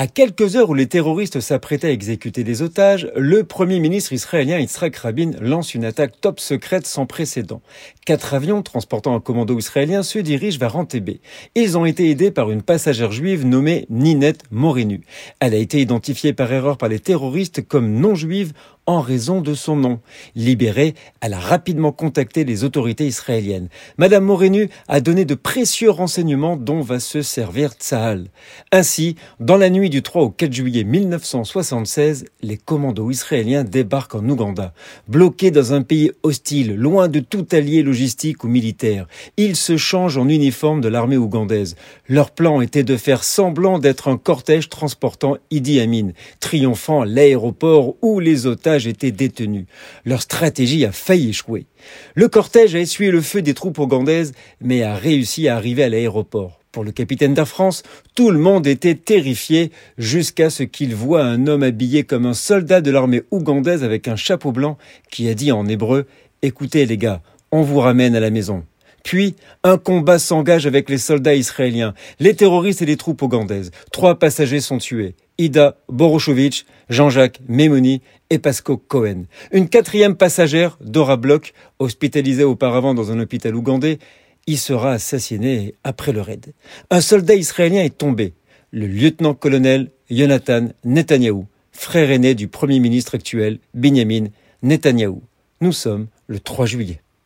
À quelques heures où les terroristes s'apprêtaient à exécuter des otages, le premier ministre israélien Yitzhak Rabin lance une attaque top secrète sans précédent. Quatre avions transportant un commando israélien se dirigent vers Entebbe. Ils ont été aidés par une passagère juive nommée Ninette Morinu. Elle a été identifiée par erreur par les terroristes comme non juive en raison de son nom. Libérée, elle a rapidement contacté les autorités israéliennes. Madame Morenu a donné de précieux renseignements dont va se servir Tsahal. Ainsi, dans la nuit du 3 au 4 juillet 1976, les commandos israéliens débarquent en Ouganda. Bloqués dans un pays hostile, loin de tout allié logistique ou militaire, ils se changent en uniforme de l'armée ougandaise. Leur plan était de faire semblant d'être un cortège transportant Idi Amin, triomphant l'aéroport où les otages étaient détenus. Leur stratégie a failli échouer. Le cortège a essuyé le feu des troupes ougandaises, mais a réussi à arriver à l'aéroport. Pour le capitaine d'Air France, tout le monde était terrifié jusqu'à ce qu'il voit un homme habillé comme un soldat de l'armée ougandaise avec un chapeau blanc qui a dit en hébreu Écoutez les gars, on vous ramène à la maison. Puis, un combat s'engage avec les soldats israéliens, les terroristes et les troupes ougandaises. Trois passagers sont tués. Ida Borochovitch, Jean-Jacques Memoni et Pasco Cohen. Une quatrième passagère, Dora Bloch, hospitalisée auparavant dans un hôpital ougandais, y sera assassinée après le raid. Un soldat israélien est tombé, le lieutenant-colonel Jonathan Netanyahou, frère aîné du premier ministre actuel, Benjamin Netanyahou. Nous sommes le 3 juillet.